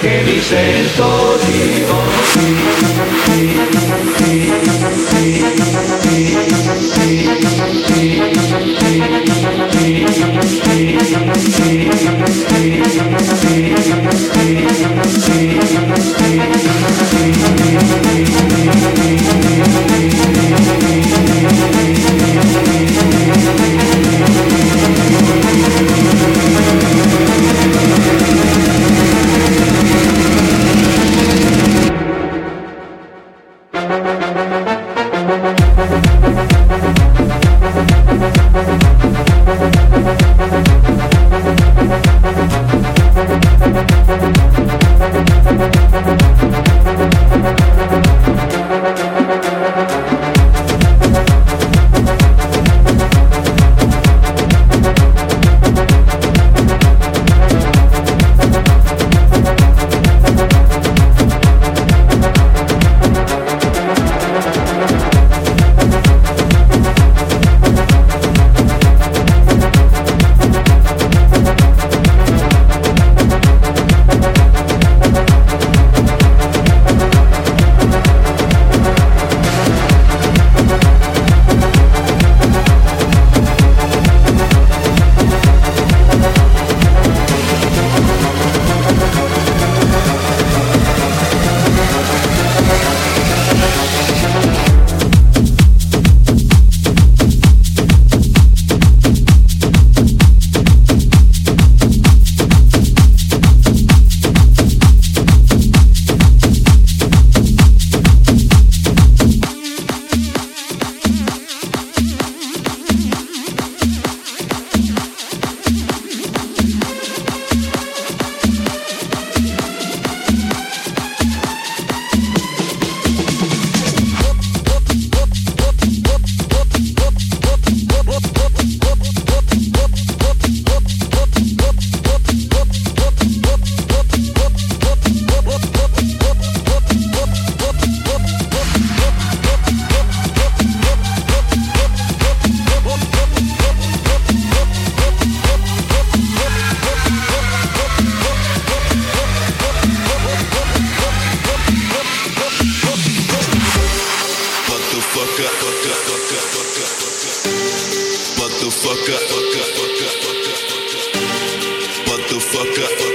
che mi sento Пока.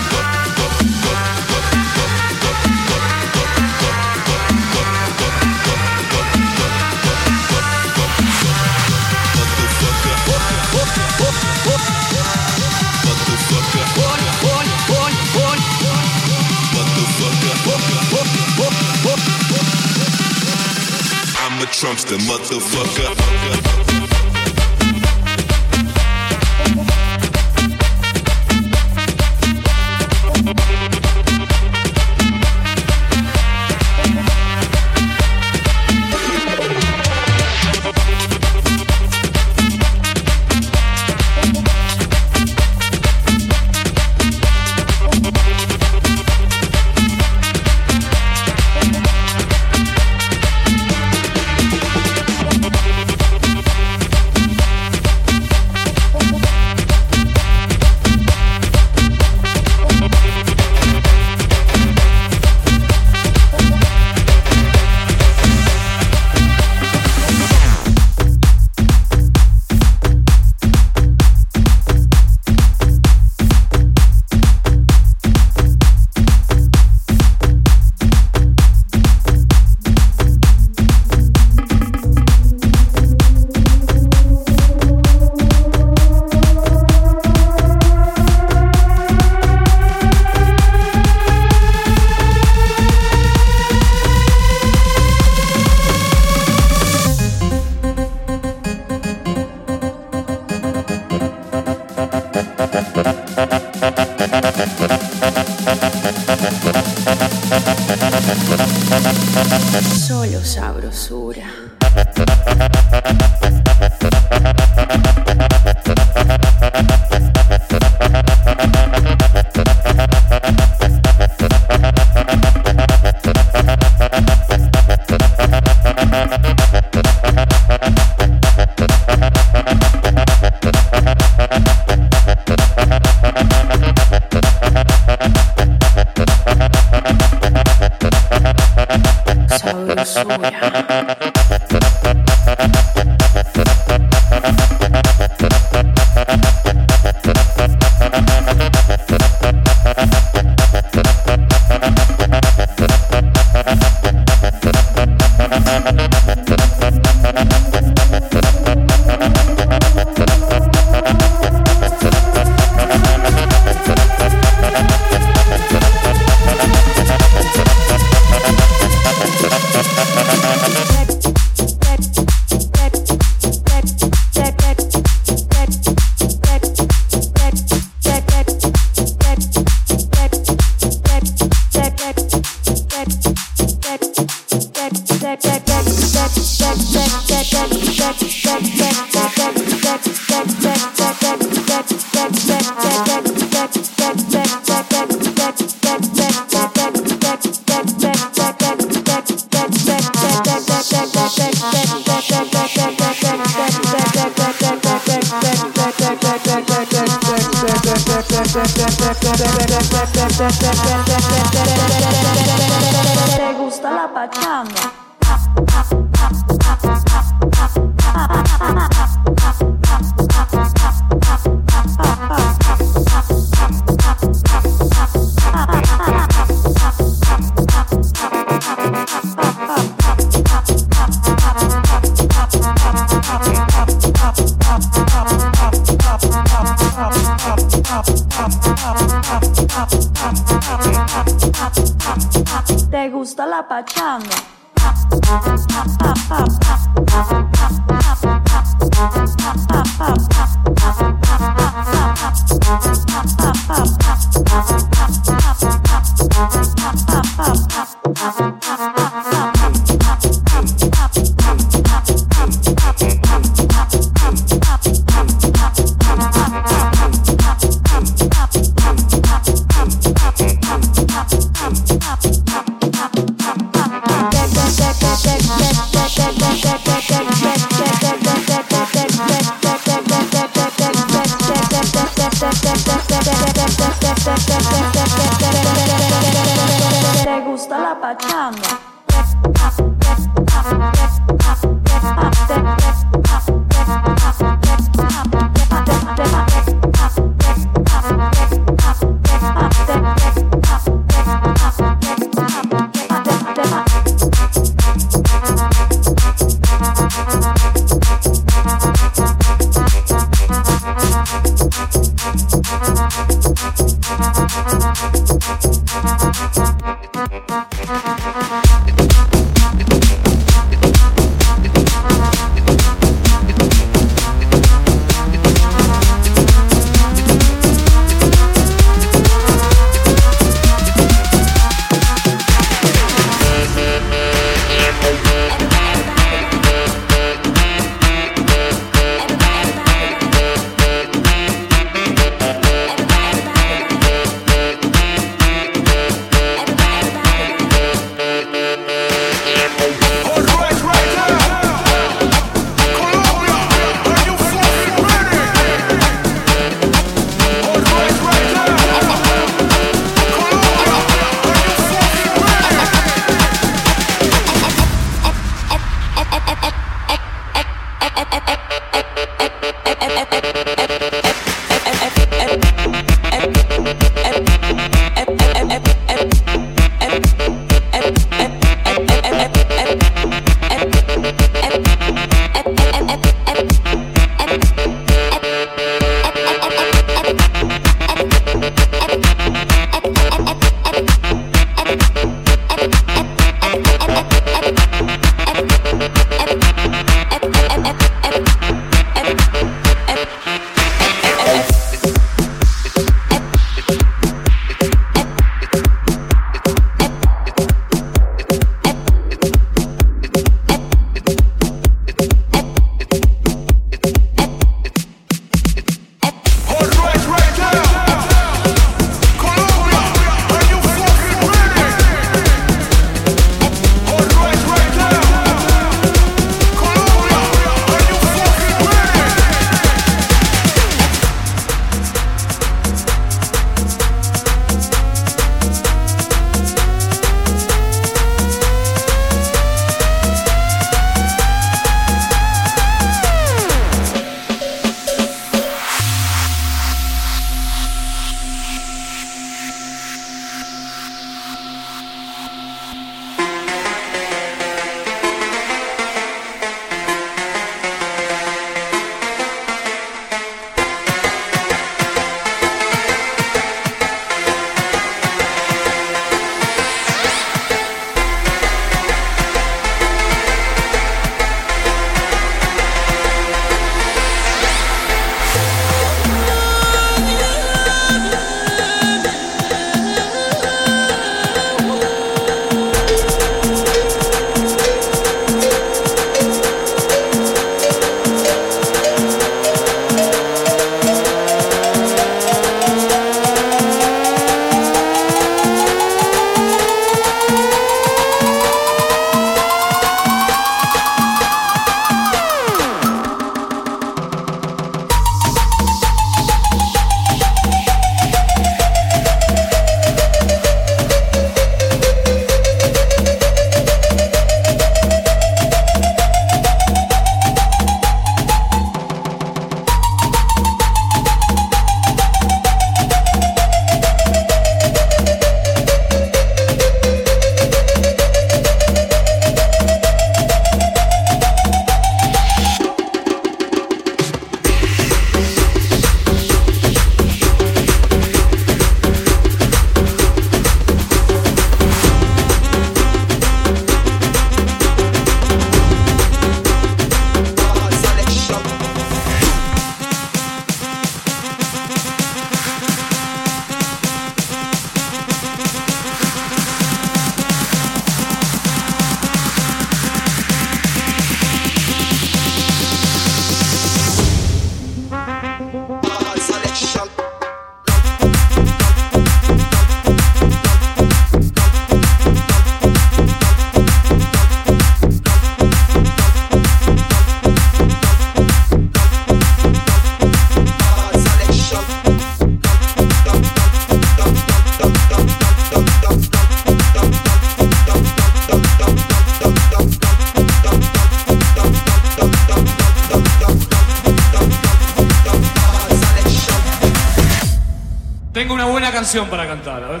para cantar, a ver.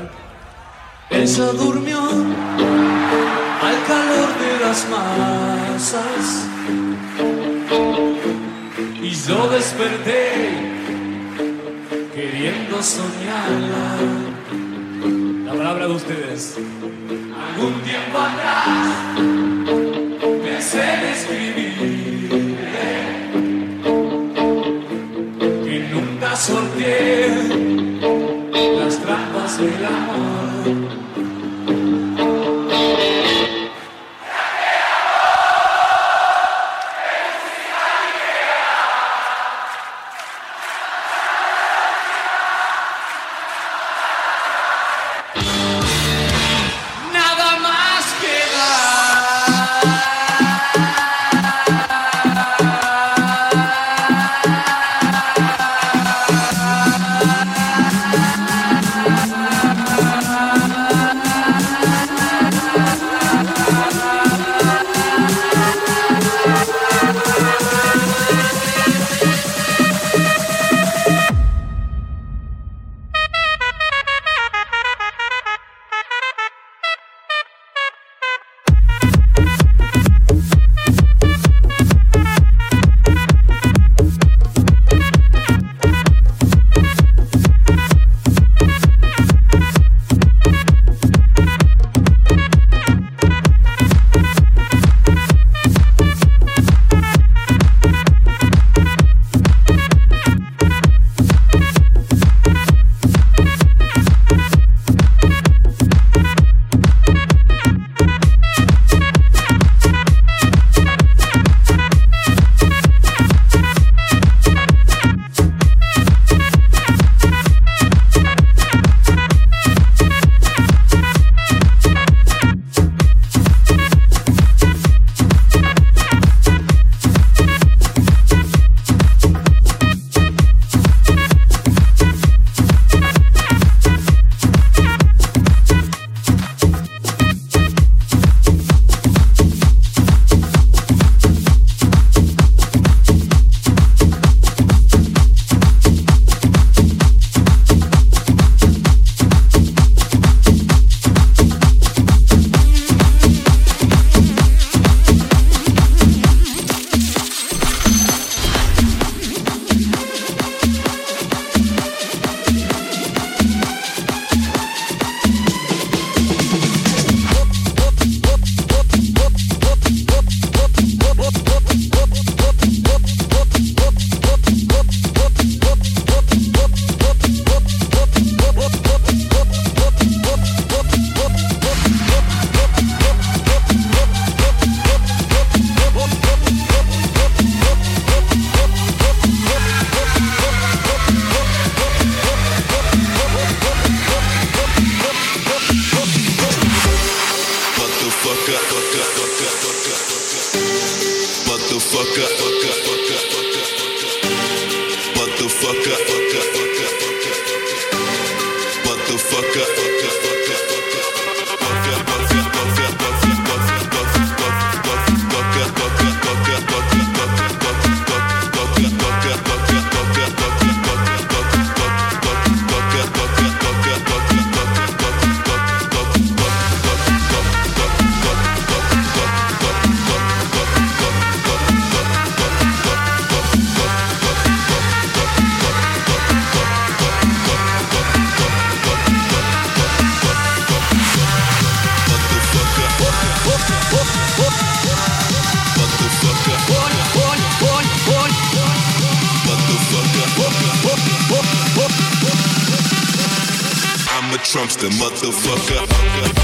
最浪 Trump's the motherfucker.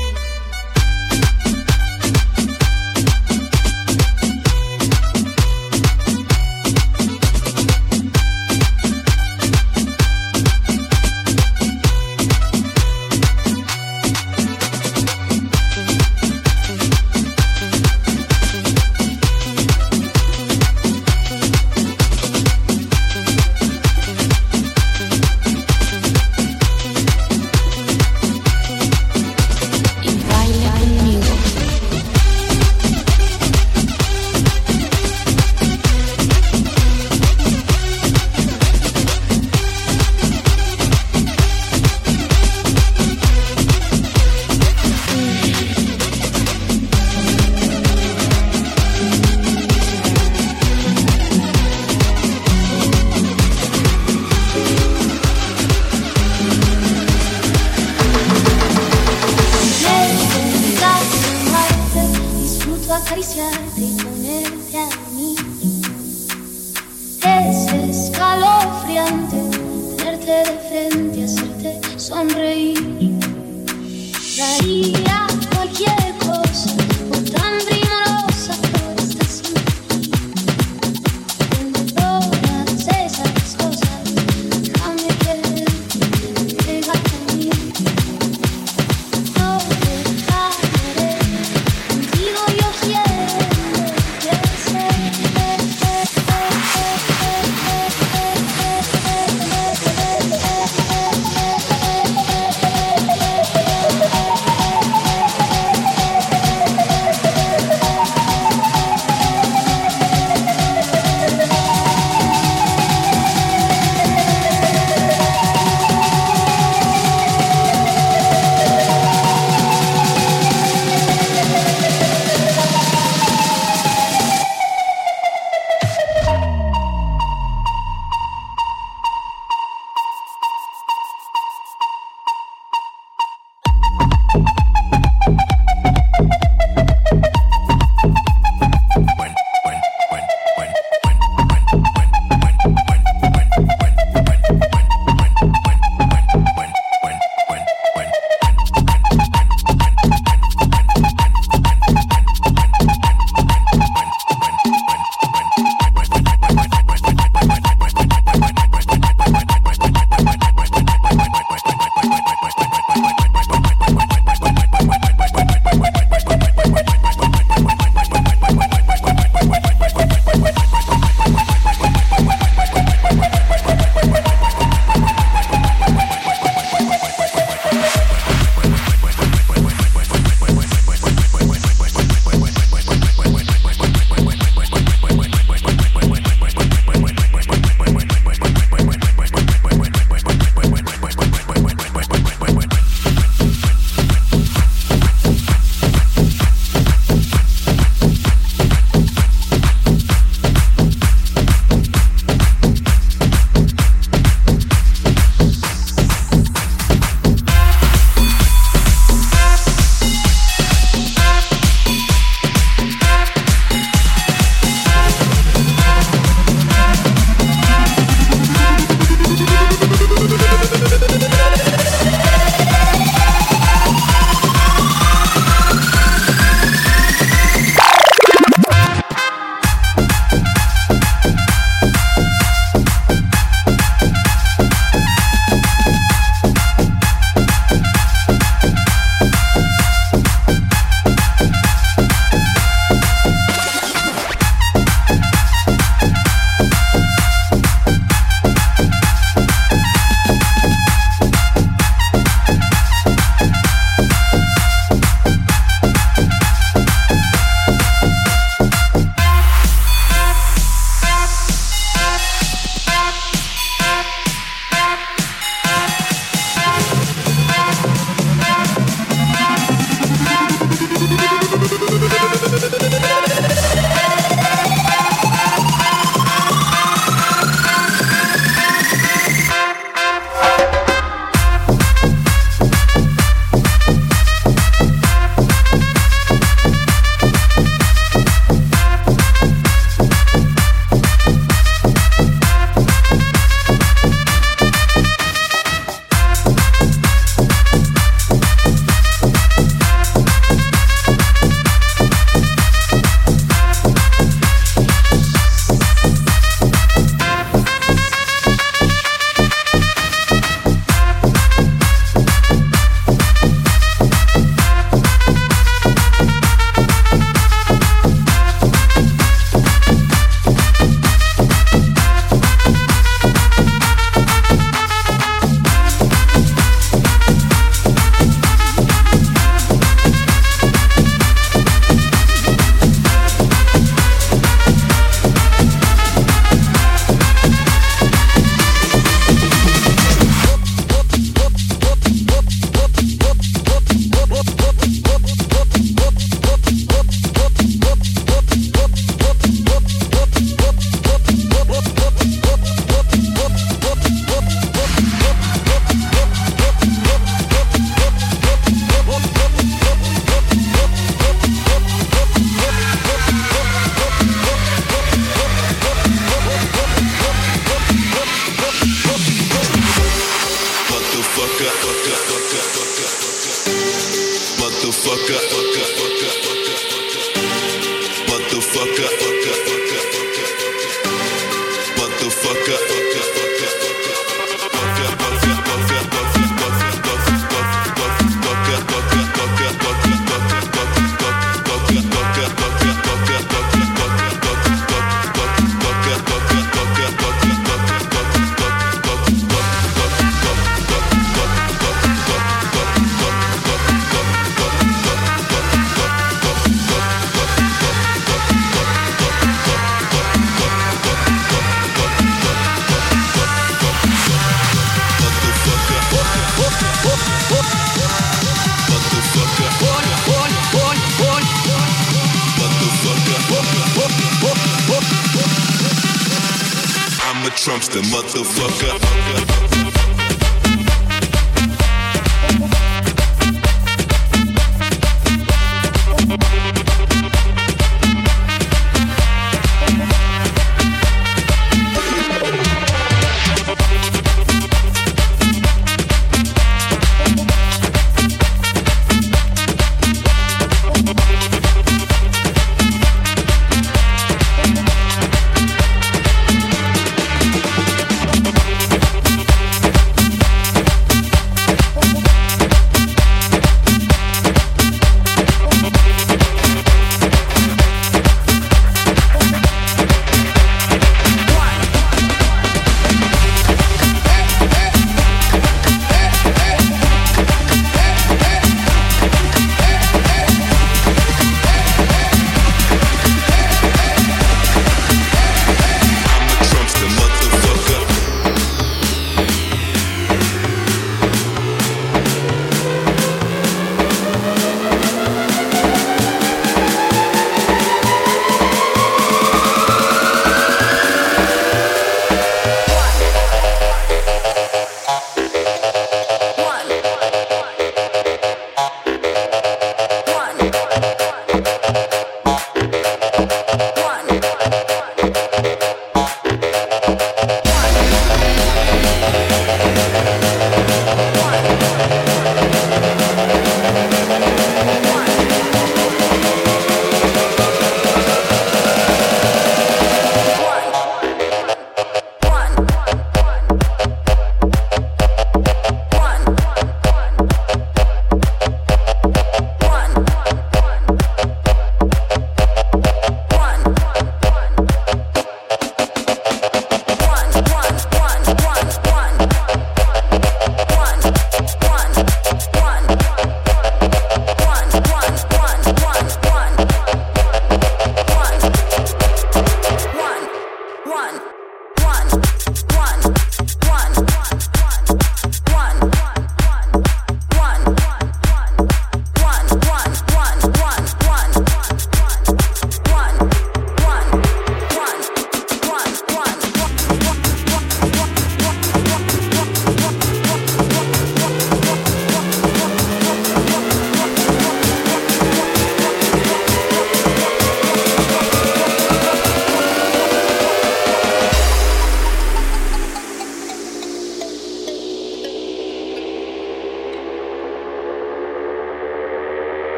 Trumpster, motherfucker. bass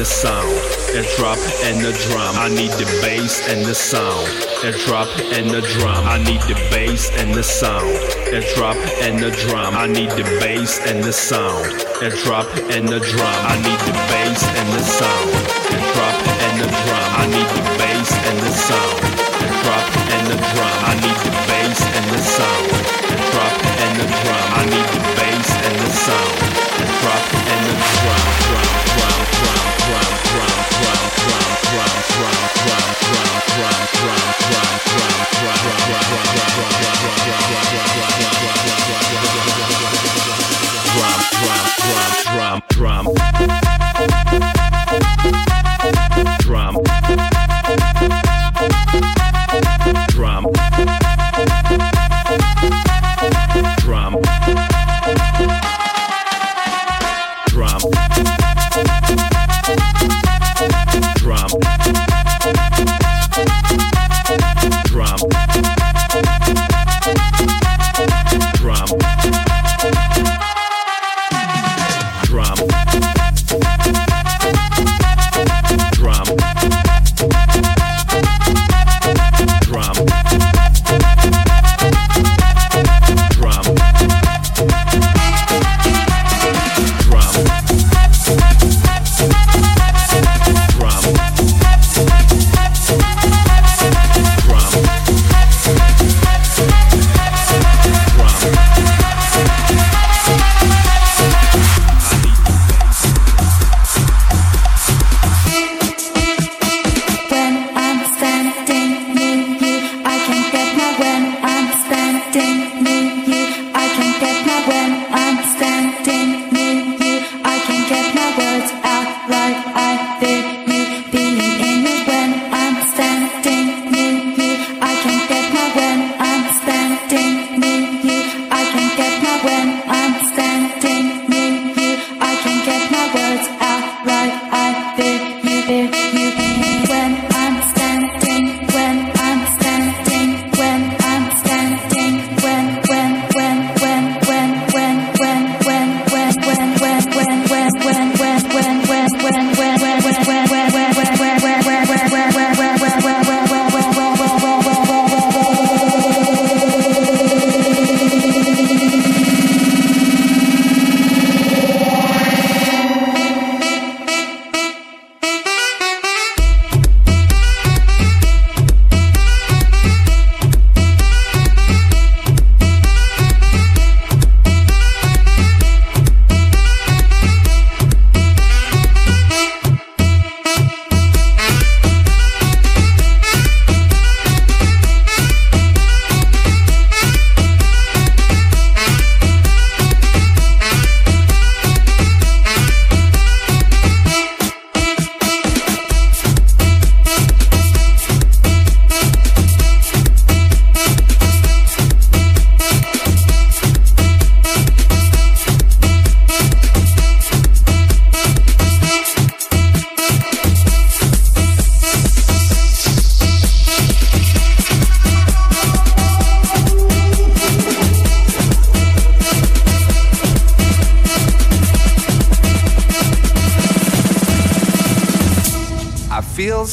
the sound. A drop and the drum. I need the bass and the sound. A drop and the drum. I need the bass and the sound. A drop and the drum. I need the bass and the sound. A drop and the drum. I need the bass and the sound. A drop and the drum. I need the bass and the sound. A drop and the drum. I need the bass and the sound. A drop and the drum. I need the bass and the sound. A drop and the drum. Drum, drum, drum, drum, drum, drum, drum, drum, drum,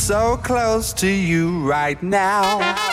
So close to you right now.